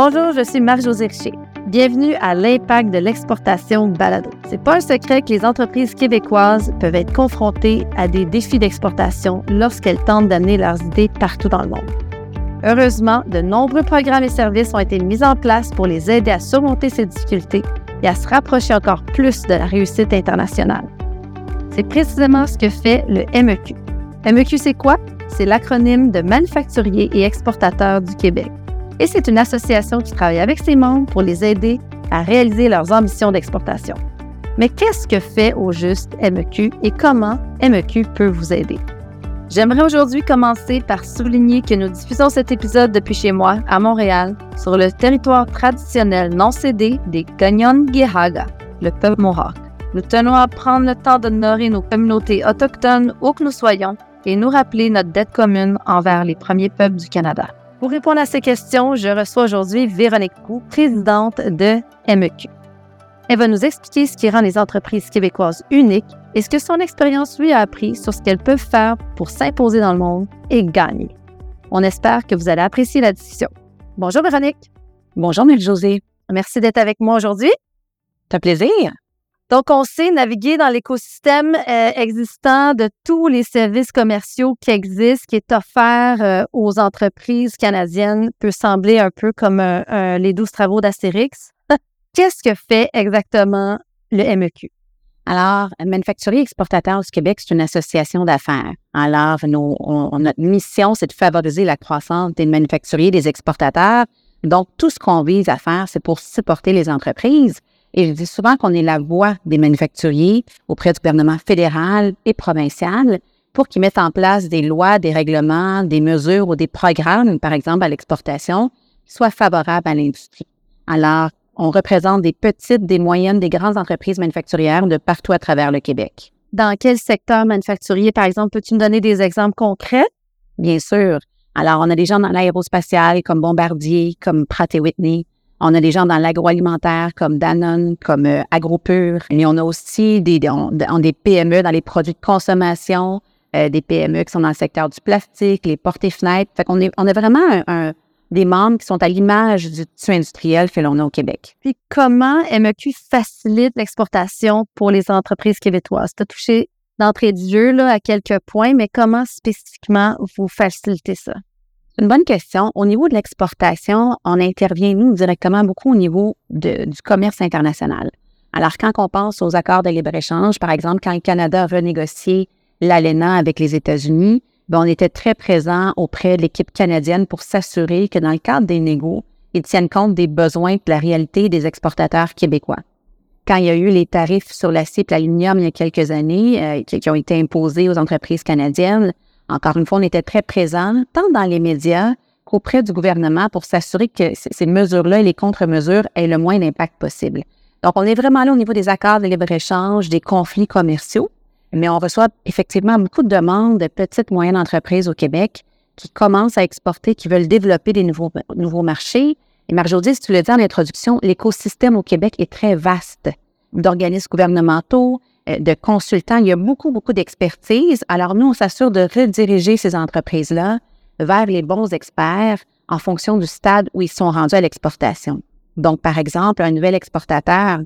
Bonjour, je suis Marie-Josée Richer. Bienvenue à l'impact de l'exportation balado. C'est pas un secret que les entreprises québécoises peuvent être confrontées à des défis d'exportation lorsqu'elles tentent d'amener leurs idées partout dans le monde. Heureusement, de nombreux programmes et services ont été mis en place pour les aider à surmonter ces difficultés et à se rapprocher encore plus de la réussite internationale. C'est précisément ce que fait le MEQ. MEQ, c'est quoi? C'est l'acronyme de Manufacturiers et Exportateurs du Québec et c'est une association qui travaille avec ses membres pour les aider à réaliser leurs ambitions d'exportation. Mais qu'est-ce que fait au juste MEQ et comment MEQ peut vous aider? J'aimerais aujourd'hui commencer par souligner que nous diffusons cet épisode depuis chez moi, à Montréal, sur le territoire traditionnel non cédé des Ganyan-Gihaga, le peuple mohawk. Nous tenons à prendre le temps d'honorer nos communautés autochtones où que nous soyons et nous rappeler notre dette commune envers les premiers peuples du Canada. Pour répondre à ces questions, je reçois aujourd'hui Véronique Roux, présidente de MEQ. Elle va nous expliquer ce qui rend les entreprises québécoises uniques et ce que son expérience lui a appris sur ce qu'elles peuvent faire pour s'imposer dans le monde et gagner. On espère que vous allez apprécier la discussion. Bonjour Véronique. Bonjour Marie-Josée. Merci d'être avec moi aujourd'hui. Ça plaisir. Donc, on sait naviguer dans l'écosystème euh, existant de tous les services commerciaux qui existent, qui est offert euh, aux entreprises canadiennes, peut sembler un peu comme les douze travaux d'Astérix. Qu'est-ce que fait exactement le MEQ? Alors, Manufacturier Exportateur du Québec, c'est une association d'affaires. Alors, notre mission, c'est de favoriser la croissance des manufacturiers, des exportateurs. Donc, tout ce qu'on vise à faire, c'est pour supporter les entreprises. Et je dis souvent qu'on est la voix des manufacturiers auprès du gouvernement fédéral et provincial pour qu'ils mettent en place des lois, des règlements, des mesures ou des programmes, par exemple à l'exportation, qui soient favorables à l'industrie. Alors, on représente des petites, des moyennes, des grandes entreprises manufacturières de partout à travers le Québec. Dans quel secteur manufacturier, par exemple, peux-tu me donner des exemples concrets? Bien sûr. Alors, on a des gens dans l'aérospatial comme Bombardier, comme Pratt Whitney, on a des gens dans l'agroalimentaire comme Danone, comme euh, AgroPure. Et on a aussi des, PME dans les produits de consommation, euh, des PME qui sont dans le secteur du plastique, les portes et fenêtres. Fait qu'on est, on a vraiment des membres qui sont à l'image du tissu industriel que l'on a au Québec. Puis comment MEQ facilite l'exportation pour les entreprises québécoises? Tu as touché d'entrée de jeu là, à quelques points, mais comment spécifiquement vous facilitez ça? Une bonne question. Au niveau de l'exportation, on intervient, nous, directement beaucoup au niveau du commerce international. Alors, quand on pense aux accords de libre-échange, par exemple, quand le Canada a renégocié l'ALENA avec les États-Unis, ben, on était très présent auprès de l'équipe canadienne pour s'assurer que dans le cadre des négos, ils tiennent compte des besoins de la réalité des exportateurs québécois. Quand il y a eu les tarifs sur l'acier et l'aluminium il y a quelques années euh, qui, ont été imposés aux entreprises canadiennes, encore une fois, on était très présents, tant dans les médias qu'auprès du gouvernement pour s'assurer que ces mesures-là et les contre-mesures aient le moins d'impact possible. Donc, on est vraiment là au niveau des accords de libre-échange, des conflits commerciaux, mais on reçoit effectivement beaucoup de demandes de petites, moyennes entreprises au Québec qui commencent à exporter, qui veulent développer des nouveaux, nouveaux marchés. Et Marjodie, si tu le dis en introduction, l'écosystème au Québec est très vaste d'organismes gouvernementaux, de consultants. Il y a beaucoup, beaucoup d'expertise. Alors, nous, on s'assure de rediriger ces entreprises-là vers les bons experts en fonction du stade où ils sont rendus à l'exportation. Donc, par exemple, un nouvel exportateur,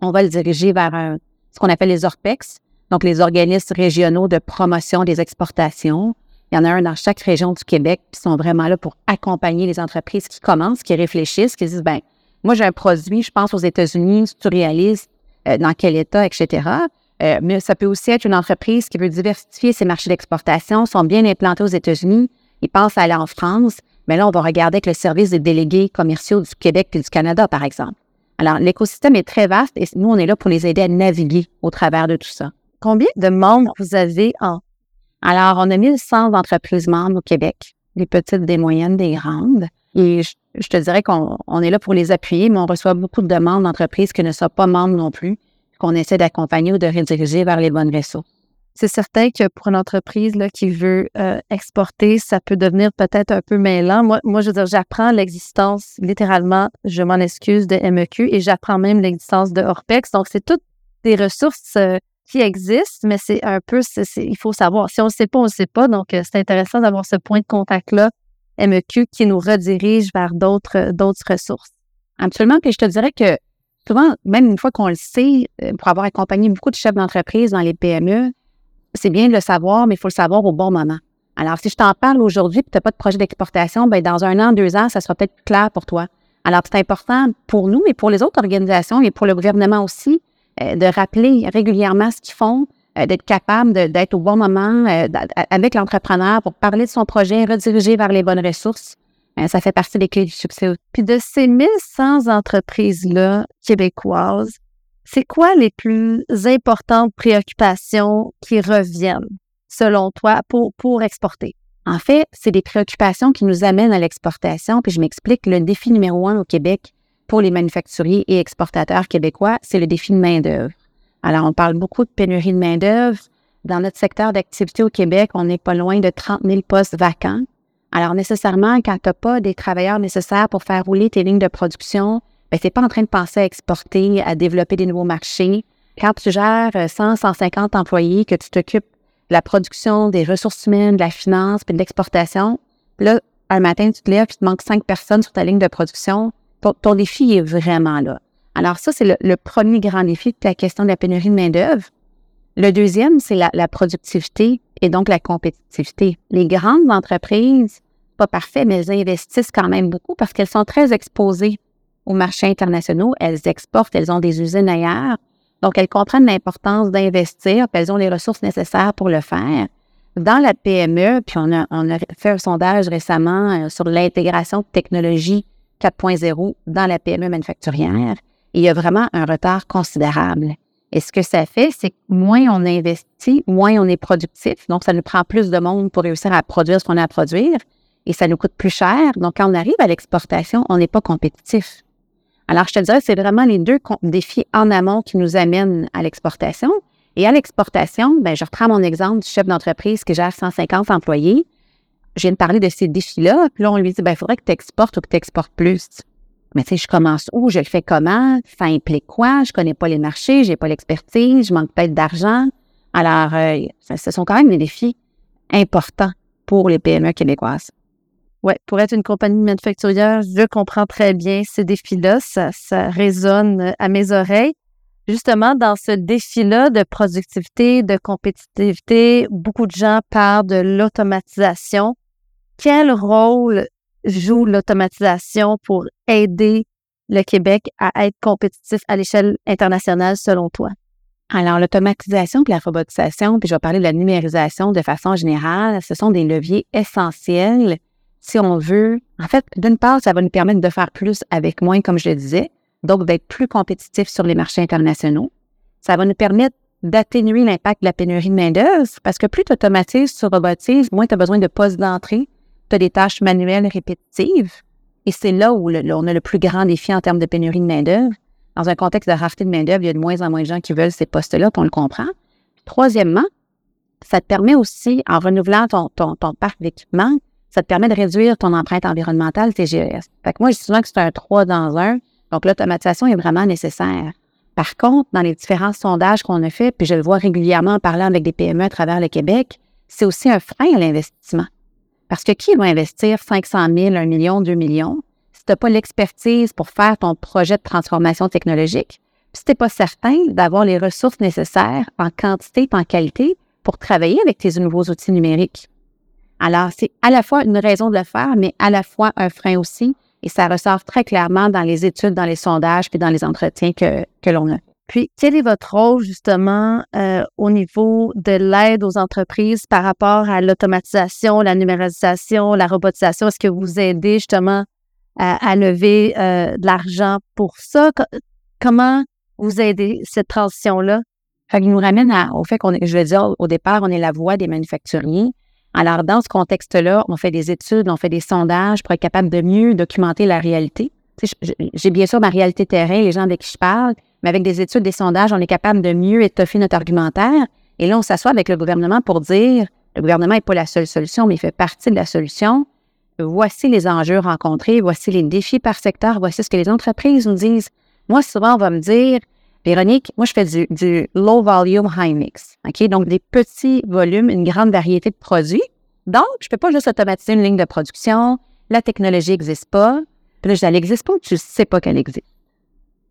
on va le diriger vers ce qu'on appelle les ORPEX, donc les organismes régionaux de promotion des exportations. Il y en a un dans chaque région du Québec qui sont vraiment là pour accompagner les entreprises qui commencent, qui réfléchissent, qui disent, ben, moi, j'ai un produit, je pense aux États-Unis, si tu réalises, euh, dans quel état, etc. Euh, mais ça peut aussi être une entreprise qui veut diversifier ses marchés d'exportation, sont bien implantés aux États-Unis, ils pensent à aller en France, mais là, on va regarder avec le service des délégués commerciaux du Québec et du Canada, par exemple. Alors, l'écosystème est très vaste et nous, on est là pour les aider à naviguer au travers de tout ça. Combien de membres vous avez en? Alors, on a 1100 entreprises membres au Québec, des petites, des moyennes, des grandes. Et je, te dirais qu'on est là pour les appuyer, mais on reçoit beaucoup de demandes d'entreprises qui ne sont pas membres non plus, qu'on essaie d'accompagner ou de rediriger vers les bonnes ressources. C'est certain que pour une entreprise qui veut euh, exporter, ça peut devenir peut-être un peu mêlant. Moi, moi je veux dire, j'apprends l'existence, littéralement, je m'en excuse, de MEQ et j'apprends même l'existence de Orpex. Donc, c'est toutes des ressources euh, qui existent, mais c'est un peu, il faut savoir. Si on ne sait pas, on ne sait pas. Donc, euh, c'est intéressant d'avoir ce point de contact-là MEQ qui nous redirige vers d'autres, d'autres ressources. Absolument. Puis je te dirais que souvent, même une fois qu'on le sait, euh, pour avoir accompagné beaucoup de chefs d'entreprise dans les PME, c'est bien de le savoir, mais il faut le savoir au bon moment. Alors, si je t'en parle aujourd'hui et tu n'as pas de projet d'exportation, ben dans un an, deux ans, ça sera peut-être clair pour toi. Alors, c'est important pour nous, mais pour les autres organisations et pour le gouvernement aussi, euh, de rappeler régulièrement ce qu'ils font, d'être capable d'être au bon moment euh, avec l'entrepreneur pour parler de son projet, rediriger vers les bonnes ressources. ça fait partie des clés du succès. Puis de ces 1100 entreprises-là québécoises, c'est quoi les plus importantes préoccupations qui reviennent, selon toi, pour, pour exporter? En fait, c'est des préoccupations qui nous amènent à l'exportation. Puis je m'explique, le défi numéro un au Québec pour les manufacturiers et exportateurs québécois, c'est le défi de main-d'œuvre. Alors, on parle beaucoup de pénurie de main-d'œuvre. Dans notre secteur d'activité au Québec, on n'est pas loin de 30 000 postes vacants. Alors, nécessairement, quand tu n'as pas des travailleurs nécessaires pour faire rouler tes lignes de production, ben, tu n'es pas en train de penser à exporter, à développer des nouveaux marchés. Quand tu gères 100, 150 employés, que tu t'occupes de la production, des ressources humaines, de la finance, puis de l'exportation, là, un matin, tu te lèves, il te manque cinq personnes sur ta ligne de production, ton défi est vraiment là. Alors ça, c'est le, premier grand défi de la question de la pénurie de main-d'œuvre. Le deuxième, c'est la, productivité et donc la compétitivité. Les grandes entreprises, pas parfait, mais elles investissent quand même beaucoup parce qu'elles sont très exposées aux marchés internationaux. Elles exportent, elles ont des usines ailleurs. Donc, elles comprennent l'importance d'investir, puis elles ont les ressources nécessaires pour le faire. Dans la PME, puis on a, on a fait un sondage récemment euh, sur l'intégration de technologies 4.0 dans la PME manufacturière il y a vraiment un retard considérable. Et ce que ça fait, c'est que moins on investit, moins on est productif. Donc, ça nous prend plus de monde pour réussir à produire ce qu'on a à produire et ça nous coûte plus cher. Donc, quand on arrive à l'exportation, on n'est pas compétitif. Alors, je te dirais, c'est vraiment les deux défis en amont qui nous amènent à l'exportation. Et à l'exportation, ben, je reprends mon exemple du chef d'entreprise qui gère 150 employés. Je viens de parler de ces défis-là. Puis là, on lui dit, ben, il faudrait que tu exportes ou que tu exportes plus. Mais tu sais, je commence où? Je le fais comment? Ça implique quoi? Je connais pas les marchés, j'ai pas l'expertise, je manque peut-être d'argent. Alors, euh, ce sont quand même des défis importants pour les PME québécoises. Oui, pour être une compagnie manufacturière, je comprends très bien ces défis-là. Ça, ça résonne à mes oreilles. Justement, dans ce défi-là de productivité, de compétitivité, beaucoup de gens parlent de l'automatisation. Quel rôle joue l'automatisation pour aider le Québec à être compétitif à l'échelle internationale selon toi? Alors, l'automatisation et la robotisation, puis je vais parler de la numérisation de façon générale, ce sont des leviers essentiels si on veut. En fait, d'une part, ça va nous permettre de faire plus avec moins, comme je le disais, donc d'être plus compétitifs sur les marchés internationaux. Ça va nous permettre d'atténuer l'impact de la pénurie de main-d'œuvre parce que plus tu automatises, tu robotises, moins tu as besoin de postes d'entrée, tu as des tâches manuelles répétitives. Et c'est là où on a le plus grand défi en termes de pénurie de main-d'œuvre. Dans un contexte de rareté de main-d'œuvre, il y a de moins en moins de gens qui veulent ces postes-là, puis on le comprend. troisièmement, ça te permet aussi, en renouvelant ton, parc d'équipement, ça te permet de réduire ton empreinte environnementale TGS. Fait que moi, je dis souvent que c'est un 3 dans un. Donc, l'automatisation est vraiment nécessaire. Par contre, dans les différents sondages qu'on a faits, puis je le vois régulièrement en parlant avec des PME à travers le Québec, c'est aussi un frein à l'investissement. Parce que qui va investir 500 000, 1 million, 2 millions si tu n'as pas l'expertise pour faire ton projet de transformation technologique, puis si tu n'es pas certain d'avoir les ressources nécessaires en quantité et en qualité pour travailler avec tes nouveaux outils numériques? Alors, c'est à la fois une raison de le faire, mais à la fois un frein aussi, et ça ressort très clairement dans les études, dans les sondages, puis dans les entretiens que, que l'on a. Puis, quel est votre rôle justement euh, au niveau de l'aide aux entreprises par rapport à l'automatisation, la numérisation, la robotisation? Est-ce que vous aidez justement à, lever euh, de l'argent pour ça? comment vous aidez cette transition-là? Ça nous ramène au fait qu'on est, je veux dire, au départ, on est la voix des manufacturiers. Alors, dans ce contexte-là, on fait des études, on fait des sondages pour être capable de mieux documenter la réalité. J'ai bien sûr ma réalité terrain, les gens avec qui je parle, mais avec des études, des sondages, on est capable de mieux étoffer notre argumentaire. Et là, on s'assoit avec le gouvernement pour dire, le gouvernement n'est pas la seule solution, mais il fait partie de la solution. Voici les enjeux rencontrés, voici les défis par secteur, voici ce que les entreprises nous disent. Moi, souvent, on va me dire, Véronique, moi, je fais du, low volume high mix. OK? Donc, des petits volumes, une grande variété de produits. Donc, je ne peux pas juste automatiser une ligne de production. la technologie n'existe pas. Puis là, elle n'existe pas, tu ne sais pas qu'elle existe?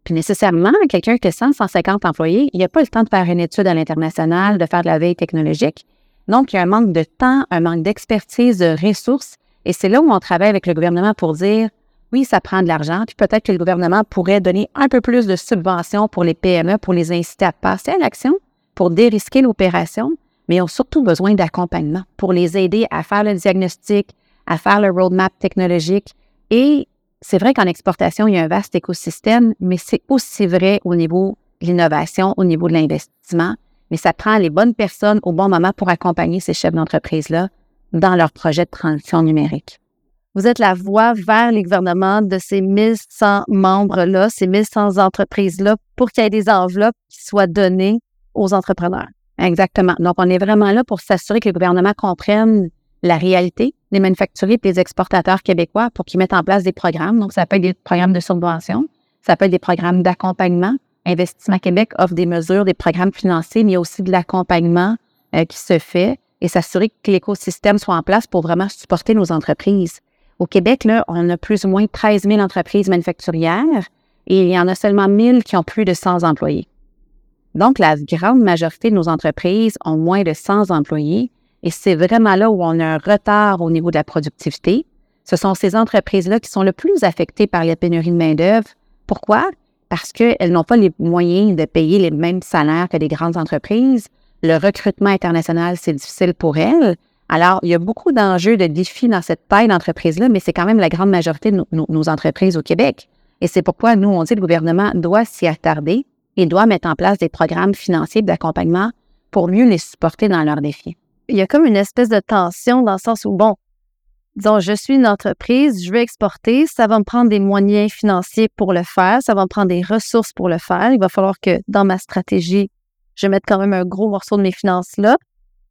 Puis nécessairement, quelqu'un qui a 100, 150 employés, il n'a pas le temps de faire une étude à l'international, de faire de la veille technologique. Donc, il y a un manque de temps, un manque d'expertise, de ressources. Et c'est là où on travaille avec le gouvernement pour dire, oui, ça prend de l'argent, puis peut-être que le gouvernement pourrait donner un peu plus de subventions pour les PME, pour les inciter à passer à l'action, pour dérisquer l'opération, mais ils ont surtout besoin d'accompagnement pour les aider à faire le diagnostic, à faire le roadmap technologique. Et c'est vrai qu'en exportation, il y a un vaste écosystème, mais c'est aussi vrai au niveau de l'innovation, au niveau de l'investissement. Mais ça prend les bonnes personnes au bon moment pour accompagner ces chefs d'entreprise-là dans leur projet de transition numérique. Vous êtes la voie vers les gouvernements de ces 1100 membres-là, ces 1100 entreprises-là, pour qu'il y ait des enveloppes qui soient données aux entrepreneurs. Exactement. Donc, on est vraiment là pour s'assurer que le gouvernement comprenne la réalité des manufacturiers et des exportateurs québécois pour qu'ils mettent en place des programmes. Donc, ça peut être des programmes de subvention, ça peut être des programmes d'accompagnement. Investissement Québec offre des mesures, des programmes financiers, mais aussi de l'accompagnement euh, qui se fait et s'assurer que l'écosystème soit en place pour vraiment supporter nos entreprises. Au Québec, on a plus ou moins 13 000 entreprises manufacturières et il y en a seulement 1000 qui ont plus de 100 employés. Donc, la grande majorité de nos entreprises ont moins de 100 employés et c'est vraiment là où on a un retard au niveau de la productivité. Ce sont ces entreprises-là qui sont le plus affectées par la pénurie de main-d'œuvre. Pourquoi? Parce qu'elles n'ont pas les moyens de payer les mêmes salaires que les grandes entreprises. Le recrutement international, c'est difficile pour elles. Alors, il y a beaucoup d'enjeux, de défis dans cette taille d'entreprise-là, mais c'est quand même la grande majorité de nos, entreprises au Québec. Et c'est pourquoi nous, on dit que le gouvernement doit s'y attarder et doit mettre en place des programmes financiers d'accompagnement pour mieux les supporter dans leurs défis. Il y a comme une espèce de tension dans le sens où, bon, disons, je suis une entreprise, je veux exporter, ça va me prendre des moyens financiers pour le faire, ça va me prendre des ressources pour le faire. Il va falloir que dans ma stratégie, je mette quand même un gros morceau de mes finances là.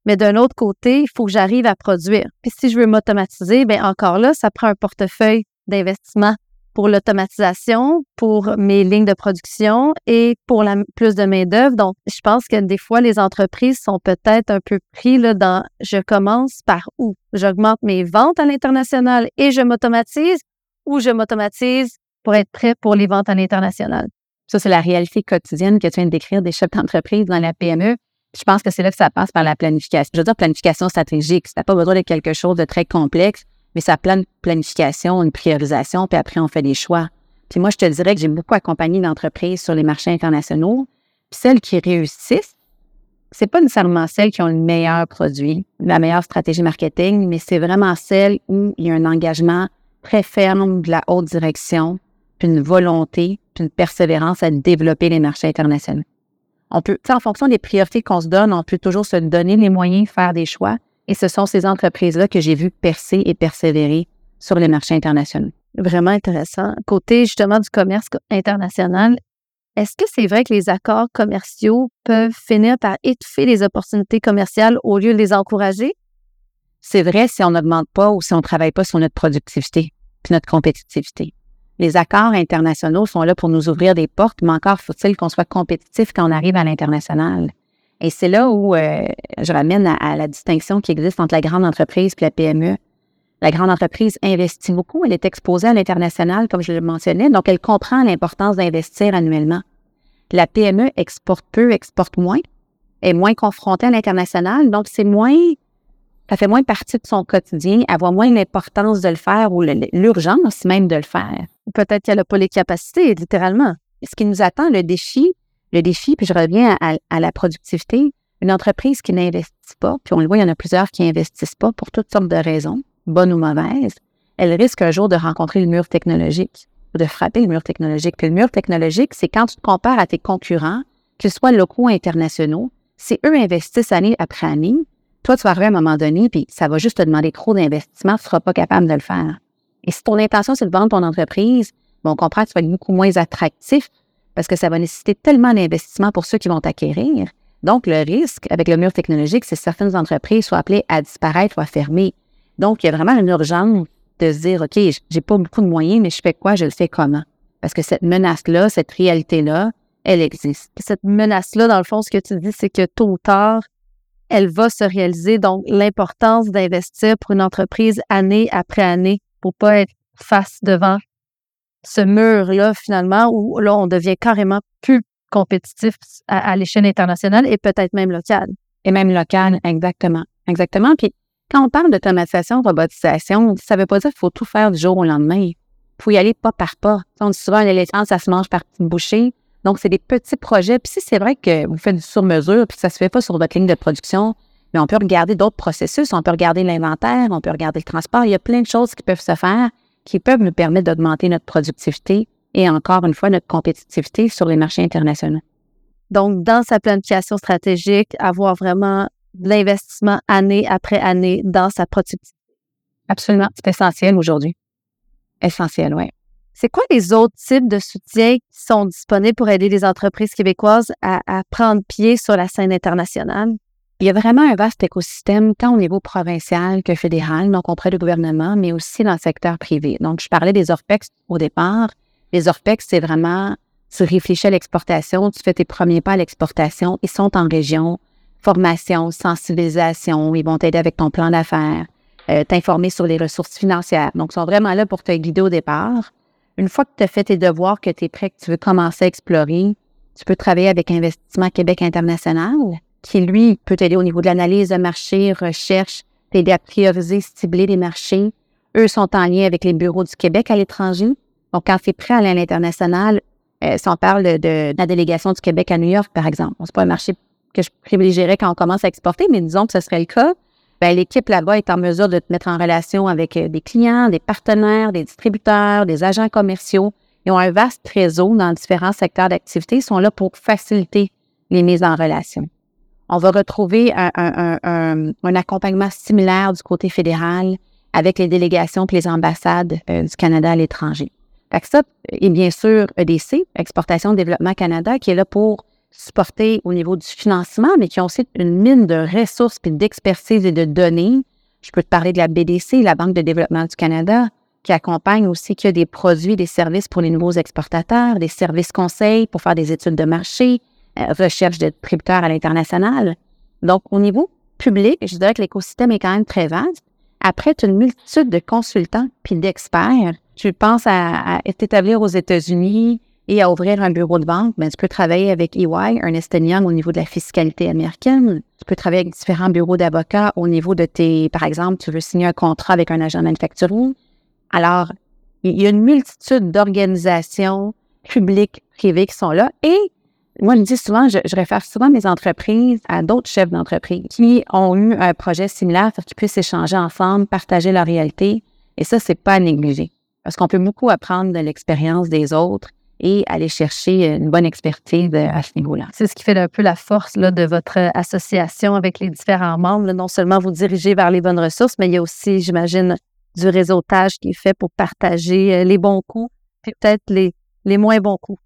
Mais d'un autre côté, il faut que j'arrive à produire. Puis si je veux m'automatiser, bien encore là, ça prend un portefeuille d'investissement pour l'automatisation, pour mes lignes de production et pour la plus de main-d'œuvre. Donc, je pense que des fois, les entreprises sont peut-être un peu pris là, dans je commence par où? J'augmente mes ventes à l'international et je m'automatise ou je m'automatise pour être prêt pour les ventes à l'international. Ça, c'est la réalité quotidienne que tu viens de décrire des chefs d'entreprise dans la PME. Je pense que c'est là que ça passe par la planification. Je veux dire planification stratégique. Ça n'a pas besoin de quelque chose de très complexe, mais ça plan planification, une priorisation, puis après, on fait des choix. Puis moi, je te dirais que j'ai beaucoup accompagné d'entreprises sur les marchés internationaux. Puis celles qui réussissent, c'est pas nécessairement celles qui ont le meilleur produit, la meilleure stratégie marketing, mais c'est vraiment celles où il y a un engagement très ferme de la haute direction, puis une volonté, puis une persévérance à développer les marchés internationaux on peut, en fonction des priorités qu'on se donne, on peut toujours se donner les moyens de faire des choix. Et ce sont ces entreprises-là que j'ai vues percer et persévérer sur les marchés internationaux. Vraiment intéressant. Côté justement du commerce international, est-ce que c'est vrai que les accords commerciaux peuvent finir par étouffer les opportunités commerciales au lieu de les encourager? C'est vrai si on n'augmente pas ou si on ne travaille pas sur notre productivité puis notre compétitivité. Les accords internationaux sont là pour nous ouvrir des portes, mais encore faut-il qu'on soit compétitif quand on arrive à l'international. Et c'est là où euh, je ramène à, la distinction qui existe entre la grande entreprise et la PME. La grande entreprise investit beaucoup, elle est exposée à l'international, comme je le mentionnais, donc elle comprend l'importance d'investir annuellement. La PME exporte peu, exporte moins, est moins confrontée à l'international, donc c'est moins ça fait moins partie de son quotidien, avoir moins l'importance de le faire ou l'urgence même de le faire. Peut-être qu'elle n'a pas les capacités, littéralement. Ce qui nous attend, le défi, le défi, puis je reviens à, la productivité, une entreprise qui n'investit pas, puis on le voit, il y en a plusieurs qui n'investissent pas pour toutes sortes de raisons, bonnes ou mauvaises, elle risque un jour de rencontrer le mur technologique ou de frapper le mur technologique. Puis le mur technologique, c'est quand tu te compares à tes concurrents, qu'ils soient locaux ou internationaux, si eux investissent année après année, toi, tu vas arriver à un moment donné, puis ça va juste te demander trop d'investissement, tu ne seras pas capable de le faire. Et si ton intention, c'est de vendre ton entreprise, bon, on comprend que tu vas être beaucoup moins attractif parce que ça va nécessiter tellement d'investissement pour ceux qui vont t'acquérir. Donc, le risque avec le mur technologique, c'est que certaines entreprises soient appelées à disparaître ou à fermer. Donc, il y a vraiment une urgence de se dire, OK, j'ai pas beaucoup de moyens, mais je fais quoi? Je le fais comment? Parce que cette menace-là, cette réalité-là, elle existe. Cette menace-là, dans le fond, ce que tu dis, c'est que tôt ou tard, elle va se réaliser. Donc, l'importance d'investir pour une entreprise année après année pour pas être face devant ce mur-là, finalement, où là, on devient carrément plus compétitif à, l'échelle internationale et peut-être même locale. Et même locale, exactement. Exactement. Puis quand on parle d'automatisation, robotisation, ça ne veut pas dire qu'il faut tout faire du jour au lendemain. Il faut y aller pas par pas. On dit souvent, l'éléphant, ça se mange par petites bouchées. Donc, c'est des petits projets. Puis si c'est vrai que vous faites du sur-mesure, puis ça se fait pas sur votre ligne de production, mais on peut regarder d'autres processus, on peut regarder l'inventaire, on peut regarder le transport. Il y a plein de choses qui peuvent se faire qui peuvent nous permettre d'augmenter notre productivité et encore une fois notre compétitivité sur les marchés internationaux. Donc, dans sa planification stratégique, avoir vraiment de l'investissement année après année dans sa productivité. Absolument, c'est essentiel aujourd'hui. Essentiel, oui. C'est quoi les autres types de soutiens qui sont disponibles pour aider les entreprises québécoises à, à prendre pied sur la scène internationale? Il y a vraiment un vaste écosystème, tant au niveau provincial que fédéral, donc auprès du gouvernement, mais aussi dans le secteur privé. Donc, je parlais des ORPEX au départ. Les ORPEX, c'est vraiment, tu réfléchis à l'exportation, tu fais tes premiers pas à l'exportation, ils sont en région, formation, sensibilisation, ils vont t'aider avec ton plan d'affaires, euh, t'informer sur les ressources financières. Donc, ils sont vraiment là pour te guider au départ. Une fois que tu as fait tes devoirs, que tu es prêt, que tu veux commencer à explorer, tu peux travailler avec Investissement Québec International qui, lui, peut t'aider au niveau de l'analyse de marché, recherche, t'aider à prioriser, cibler les marchés. Eux sont en lien avec les bureaux du Québec à l'étranger. Donc, quand c'est prêt à l'international, euh, si on parle de, la délégation du Québec à New York, par exemple, c'est pas un marché que je privilégierais quand on commence à exporter, mais disons que ce serait le cas. Ben, l'équipe là-bas est en mesure de te mettre en relation avec euh, des clients, des partenaires, des distributeurs, des agents commerciaux. Ils ont un vaste réseau dans différents secteurs d'activité. Ils sont là pour faciliter les mises en relation on va retrouver un, accompagnement similaire du côté fédéral avec les délégations et les ambassades euh, du Canada à l'étranger. Ça, et bien sûr, EDC, Exportation Développement Canada, qui est là pour supporter au niveau du financement, mais qui a aussi une mine de ressources et d'expertise et de données. Je peux te parler de la BDC, la Banque de développement du Canada, qui accompagne aussi, qui a des produits, des services pour les nouveaux exportateurs, des services conseils pour faire des études de marché, recherche de distributeurs à l'international. Donc, au niveau public, je dirais que l'écosystème est quand même très vaste. Après, tu as une multitude de consultants puis d'experts. Tu penses à, t'établir aux États-Unis et à ouvrir un bureau de banque, mais ben, tu peux travailler avec EY, Ernest Young au niveau de la fiscalité américaine. Tu peux travailler avec différents bureaux d'avocats au niveau de tes, par exemple, tu veux signer un contrat avec un agent manufacturier. Alors, il y a une multitude d'organisations publiques, privées qui sont là et moi, je dis souvent, je, réfère souvent mes entreprises à d'autres chefs d'entreprise qui ont eu un projet similaire pour qu'ils puissent échanger ensemble, partager leur réalité. Et ça, c'est pas à négliger. Parce qu'on peut beaucoup apprendre de l'expérience des autres et aller chercher une bonne expertise à ce niveau-là. C'est ce qui fait un peu la force là, de votre association avec les différents membres. non seulement vous dirigez vers les bonnes ressources, mais il y a aussi, j'imagine, du réseautage qui est fait pour partager euh, les bons coups, et peut-être les, les moins bons coups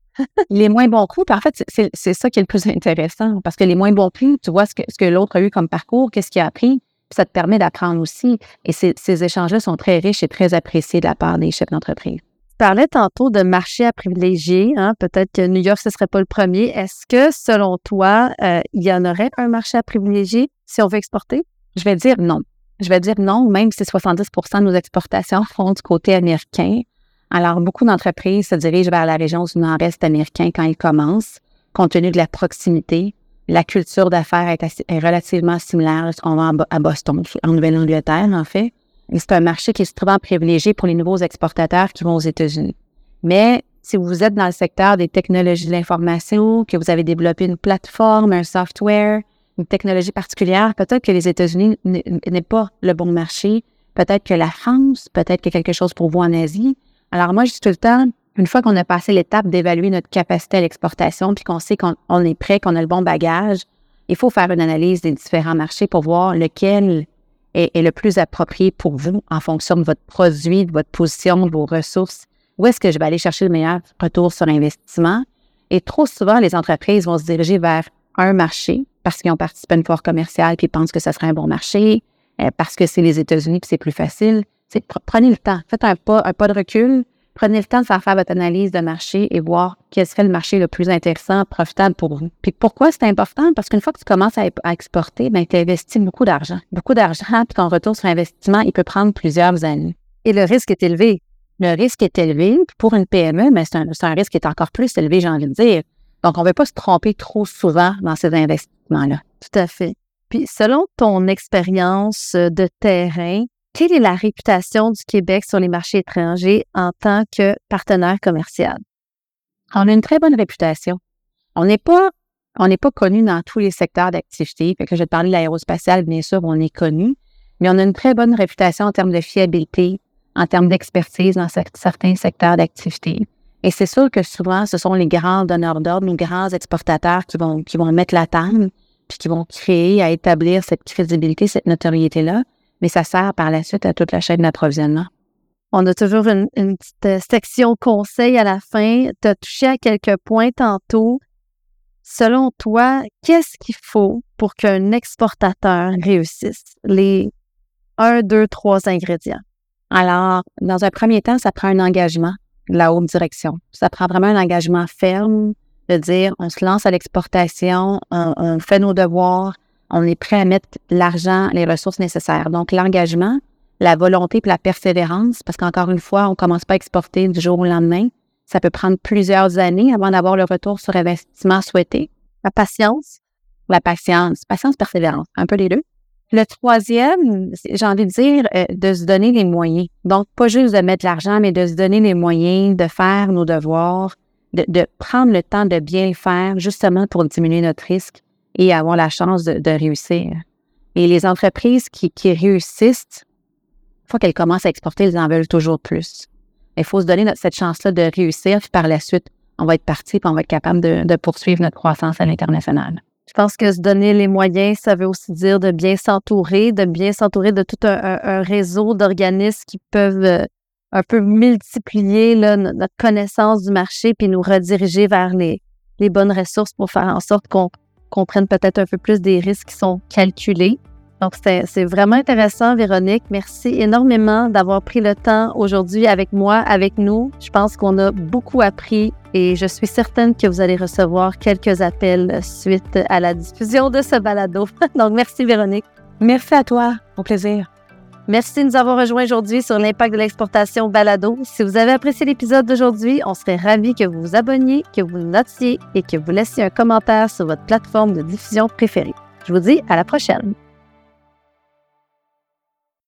les moins bons coups, en fait, c'est ça qui est le plus intéressant parce que les moins bons coups, tu vois ce que, ce que l'autre a eu comme parcours, qu'est-ce qu'il a appris, puis ça te permet d'apprendre aussi. Et ces, échanges-là sont très riches et très appréciés de la part des chefs d'entreprise. Tu parlais tantôt de marché à privilégier. Hein? Peut-être que New York, ce ne serait pas le premier. Est-ce que, selon toi, euh, il y en aurait un marché à privilégier si on veut exporter? Je vais dire non. Je vais dire non, même si 70% de nos exportations font du côté américain. Alors, beaucoup d'entreprises se dirigent vers la région du nord-est américain quand ils commencent, compte tenu de la proximité. La culture d'affaires est, relativement similaire lorsqu'on va à Boston, en Nouvelle-Angleterre, en fait. C'est un marché qui est souvent privilégié pour les nouveaux exportateurs qui vont aux États-Unis. Mais si vous êtes dans le secteur des technologies de l'information, que vous avez développé une plateforme, un software, une technologie particulière, peut-être que les États-Unis n'est pas le bon marché. Peut-être que la France, peut-être qu'il y a quelque chose pour vous en Asie. Alors moi, je dis tout le temps, une fois qu'on a passé l'étape d'évaluer notre capacité à l'exportation, puis qu'on sait qu'on est prêt, qu'on a le bon bagage, il faut faire une analyse des différents marchés pour voir lequel est, le plus approprié pour vous en fonction de votre produit, de votre position, de vos ressources. Où est-ce que je vais aller chercher le meilleur retour sur investissement? Et trop souvent, les entreprises vont se diriger vers un marché parce qu'ils ont participé à une foire commerciale puis pensent que ce serait un bon marché, euh, parce que c'est les États-Unis puis c'est plus facile prenez le temps, faites un pas, un pas de recul, prenez le temps de faire faire votre analyse de marché et voir quel serait le marché le plus intéressant, profitable pour vous. Puis pourquoi c'est important? Parce qu'une fois que tu commences à, exporter, ben, tu investis beaucoup d'argent. Beaucoup d'argent, puis ton retour sur investissement, il peut prendre plusieurs années. Et le risque est élevé. Le risque est élevé. Pour une PME, mais c'est un, risque qui est encore plus élevé, j'ai envie de dire. Donc, on ne veut pas se tromper trop souvent dans ces investissements-là. Tout à fait. Puis, selon ton expérience de terrain, quelle est la réputation du Québec sur les marchés étrangers en tant que partenaire commercial? On a une très bonne réputation. On n'est pas, on n'est pas connu dans tous les secteurs d'activité. Fait que je vais te parler de l'aérospatiale, bien sûr, on est connu, mais on a une très bonne réputation en termes de fiabilité, en termes d'expertise dans certains secteurs d'activité. Et c'est sûr que souvent, ce sont les grands donneurs d'ordre, nos grands exportateurs qui vont, qui vont mettre la table, puis qui vont créer, à établir cette crédibilité, cette notoriété-là. Mais ça sert par la suite à toute la chaîne d'approvisionnement. On a toujours une, petite euh, section conseil à la fin. Tu as touché à quelques points tantôt. Selon toi, qu'est-ce qu'il faut pour qu'un exportateur réussisse? Les un, deux, trois ingrédients. Alors, dans un premier temps, ça prend un engagement de la haute direction. Ça prend vraiment un engagement ferme de dire on se lance à l'exportation, on, fait nos devoirs, on est prêt à mettre l'argent, les ressources nécessaires. Donc, l'engagement, la volonté et la persévérance, parce qu'encore une fois, on ne commence pas à exporter du jour au lendemain. Ça peut prendre plusieurs années avant d'avoir le retour sur investissement souhaité. La patience. La patience. Patience, persévérance. Un peu les deux. Le troisième, j'ai envie de dire, euh, de se donner les moyens. Donc, pas juste de mettre l'argent, mais de se donner les moyens de faire nos devoirs, de, prendre le temps de bien faire, justement pour diminuer notre risque et avoir la chance de, réussir. Et les entreprises qui, réussissent, une fois qu'elles commencent à exporter, elles en veulent toujours plus. Il faut se donner cette chance-là de réussir, puis par la suite, on va être parti, puis on va être capable de poursuivre notre croissance à l'international. Je pense que se donner les moyens, ça veut aussi dire de bien s'entourer, de bien s'entourer de tout un, réseau d'organismes qui peuvent euh, un peu multiplier notre connaissance du marché puis nous rediriger vers les, les bonnes ressources pour faire en sorte qu'on comprenne peut-être un peu plus des risques qui sont calculés. Donc, c'est vraiment intéressant, Véronique. Merci énormément d'avoir pris le temps aujourd'hui avec moi, avec nous. Je pense qu'on a beaucoup appris et je suis certaine que vous allez recevoir quelques appels suite à la diffusion de ce balado. Donc, merci, Véronique. Merci à toi. Au plaisir. Merci de nous avoir rejoints aujourd'hui sur l'impact de l'exportation balado. Si vous avez apprécié l'épisode d'aujourd'hui, on serait ravis que vous vous abonniez, que vous notiez et que vous laissiez un commentaire sur votre plateforme de diffusion préférée. Je vous dis à la prochaine.